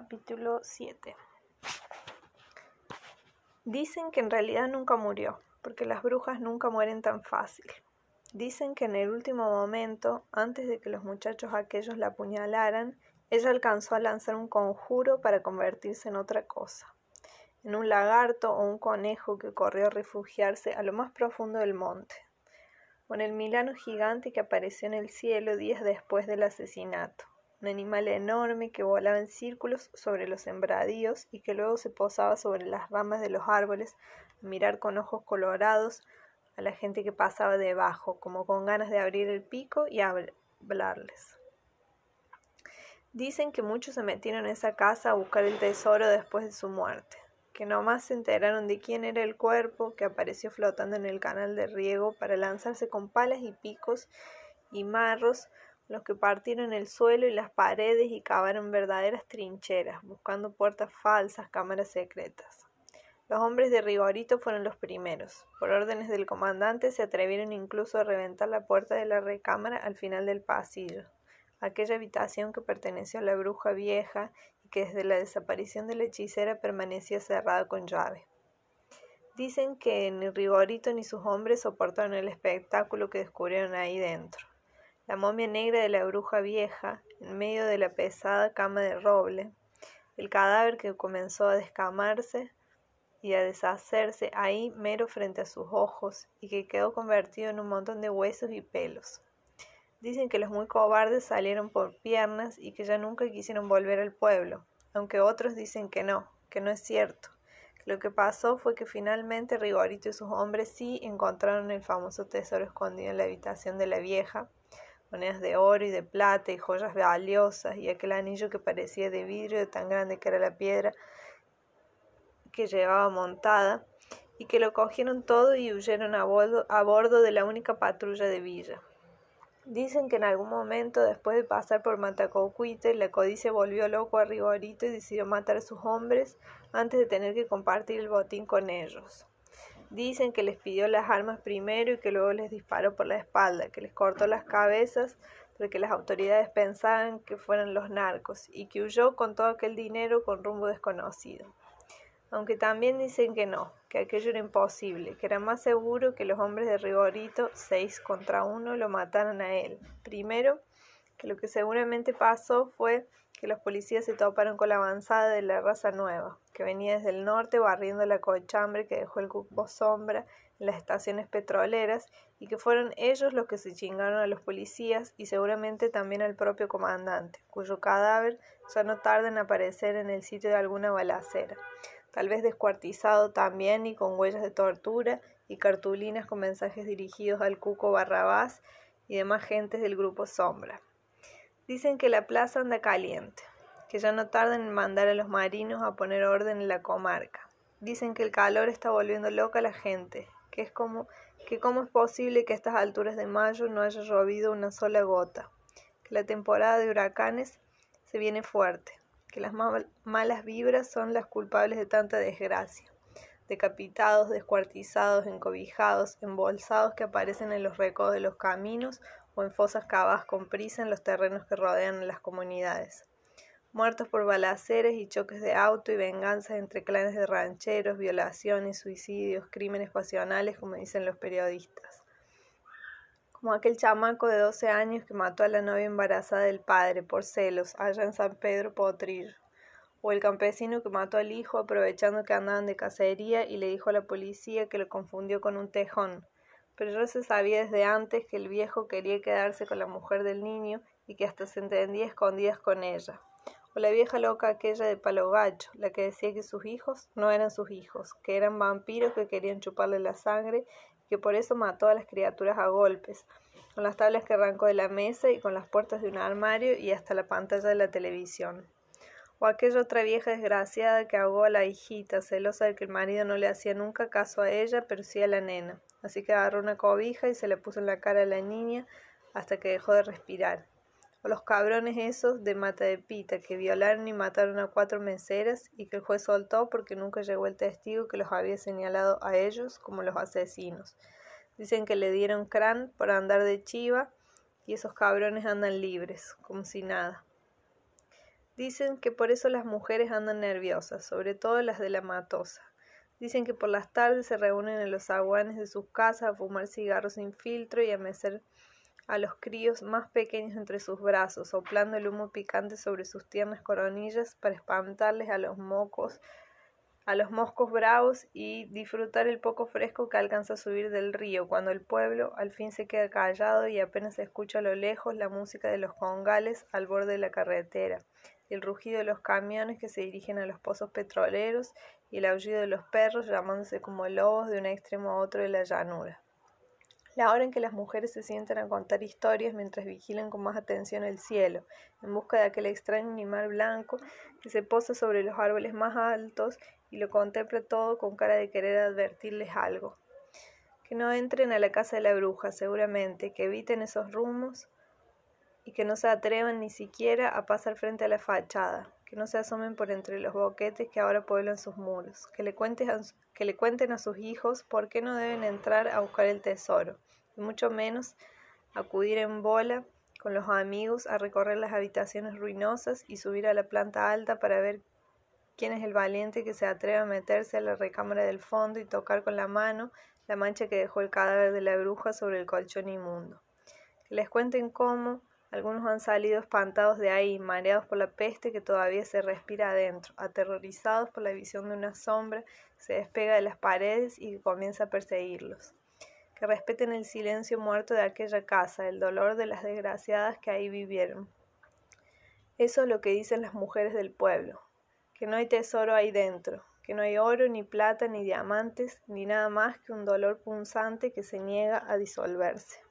Capítulo 7 Dicen que en realidad nunca murió, porque las brujas nunca mueren tan fácil. Dicen que en el último momento, antes de que los muchachos aquellos la apuñalaran, ella alcanzó a lanzar un conjuro para convertirse en otra cosa, en un lagarto o un conejo que corrió a refugiarse a lo más profundo del monte, o en el milano gigante que apareció en el cielo días después del asesinato un animal enorme que volaba en círculos sobre los sembradíos y que luego se posaba sobre las ramas de los árboles a mirar con ojos colorados a la gente que pasaba debajo, como con ganas de abrir el pico y hablarles. Dicen que muchos se metieron en esa casa a buscar el tesoro después de su muerte, que nomás se enteraron de quién era el cuerpo que apareció flotando en el canal de riego para lanzarse con palas y picos y marros los que partieron el suelo y las paredes y cavaron verdaderas trincheras, buscando puertas falsas, cámaras secretas. Los hombres de Rigorito fueron los primeros. Por órdenes del comandante se atrevieron incluso a reventar la puerta de la recámara al final del pasillo, aquella habitación que perteneció a la bruja vieja y que desde la desaparición de la hechicera permanecía cerrada con llave. Dicen que ni Rigorito ni sus hombres soportaron el espectáculo que descubrieron ahí dentro la momia negra de la bruja vieja, en medio de la pesada cama de roble, el cadáver que comenzó a descamarse y a deshacerse ahí mero frente a sus ojos y que quedó convertido en un montón de huesos y pelos. Dicen que los muy cobardes salieron por piernas y que ya nunca quisieron volver al pueblo, aunque otros dicen que no, que no es cierto. lo que pasó fue que finalmente Rigorito y sus hombres sí encontraron el famoso tesoro escondido en la habitación de la vieja, monedas de oro y de plata y joyas valiosas y aquel anillo que parecía de vidrio tan grande que era la piedra que llevaba montada y que lo cogieron todo y huyeron a bordo, a bordo de la única patrulla de Villa. Dicen que en algún momento, después de pasar por Matacocuite, la codicia volvió loco a Rigorito y decidió matar a sus hombres antes de tener que compartir el botín con ellos. Dicen que les pidió las armas primero y que luego les disparó por la espalda, que les cortó las cabezas porque las autoridades pensaban que fueran los narcos y que huyó con todo aquel dinero con rumbo desconocido. Aunque también dicen que no, que aquello era imposible, que era más seguro que los hombres de Rigorito, seis contra uno, lo mataran a él. Primero, que lo que seguramente pasó fue que los policías se toparon con la avanzada de la raza nueva, que venía desde el norte barriendo la cochambre que dejó el cupo sombra en las estaciones petroleras y que fueron ellos los que se chingaron a los policías y seguramente también al propio comandante, cuyo cadáver ya no tarda en aparecer en el sitio de alguna balacera, tal vez descuartizado también y con huellas de tortura y cartulinas con mensajes dirigidos al cuco Barrabás y demás gentes del grupo Sombra. Dicen que la plaza anda caliente, que ya no tardan en mandar a los marinos a poner orden en la comarca. Dicen que el calor está volviendo loca a la gente, que es como que cómo es posible que a estas alturas de mayo no haya llovido una sola gota, que la temporada de huracanes se viene fuerte, que las malas vibras son las culpables de tanta desgracia, decapitados, descuartizados, encobijados, embolsados que aparecen en los recodos de los caminos o en fosas cavadas con prisa en los terrenos que rodean las comunidades. Muertos por balaceres y choques de auto y venganzas entre clanes de rancheros, violaciones, suicidios, crímenes pasionales, como dicen los periodistas. Como aquel chamaco de 12 años que mató a la novia embarazada del padre por celos allá en San Pedro Potrillo. O el campesino que mató al hijo aprovechando que andaban de cacería y le dijo a la policía que lo confundió con un tejón pero ya se sabía desde antes que el viejo quería quedarse con la mujer del niño y que hasta se entendía escondidas con ella. O la vieja loca aquella de palo gacho, la que decía que sus hijos no eran sus hijos, que eran vampiros que querían chuparle la sangre y que por eso mató a las criaturas a golpes, con las tablas que arrancó de la mesa y con las puertas de un armario y hasta la pantalla de la televisión. O aquella otra vieja desgraciada que ahogó a la hijita, celosa de que el marido no le hacía nunca caso a ella, pero sí a la nena así que agarró una cobija y se le puso en la cara a la niña hasta que dejó de respirar. O los cabrones esos de mata de pita que violaron y mataron a cuatro meseras y que el juez soltó porque nunca llegó el testigo que los había señalado a ellos como los asesinos. Dicen que le dieron crán por andar de chiva y esos cabrones andan libres, como si nada. Dicen que por eso las mujeres andan nerviosas, sobre todo las de la matosa. Dicen que por las tardes se reúnen en los zaguanes de sus casas a fumar cigarros sin filtro y a mecer a los críos más pequeños entre sus brazos, soplando el humo picante sobre sus tiernas coronillas para espantarles a los mocos a los moscos bravos y disfrutar el poco fresco que alcanza a subir del río, cuando el pueblo al fin se queda callado y apenas escucha a lo lejos la música de los congales al borde de la carretera, el rugido de los camiones que se dirigen a los pozos petroleros y el aullido de los perros llamándose como lobos de un extremo a otro de la llanura. La hora en que las mujeres se sientan a contar historias mientras vigilan con más atención el cielo, en busca de aquel extraño animal blanco que se posa sobre los árboles más altos y lo contempla todo con cara de querer advertirles algo. Que no entren a la casa de la bruja, seguramente, que eviten esos rumos y que no se atrevan ni siquiera a pasar frente a la fachada, que no se asomen por entre los boquetes que ahora pueblan sus muros, que le, cuenten a, que le cuenten a sus hijos por qué no deben entrar a buscar el tesoro, y mucho menos acudir en bola con los amigos a recorrer las habitaciones ruinosas y subir a la planta alta para ver ¿Quién es el valiente que se atreve a meterse a la recámara del fondo y tocar con la mano la mancha que dejó el cadáver de la bruja sobre el colchón inmundo? Que les cuenten cómo algunos han salido espantados de ahí, mareados por la peste que todavía se respira adentro, aterrorizados por la visión de una sombra que se despega de las paredes y comienza a perseguirlos. Que respeten el silencio muerto de aquella casa, el dolor de las desgraciadas que ahí vivieron. Eso es lo que dicen las mujeres del pueblo, que no hay tesoro ahí dentro, que no hay oro, ni plata, ni diamantes, ni nada más que un dolor punzante que se niega a disolverse.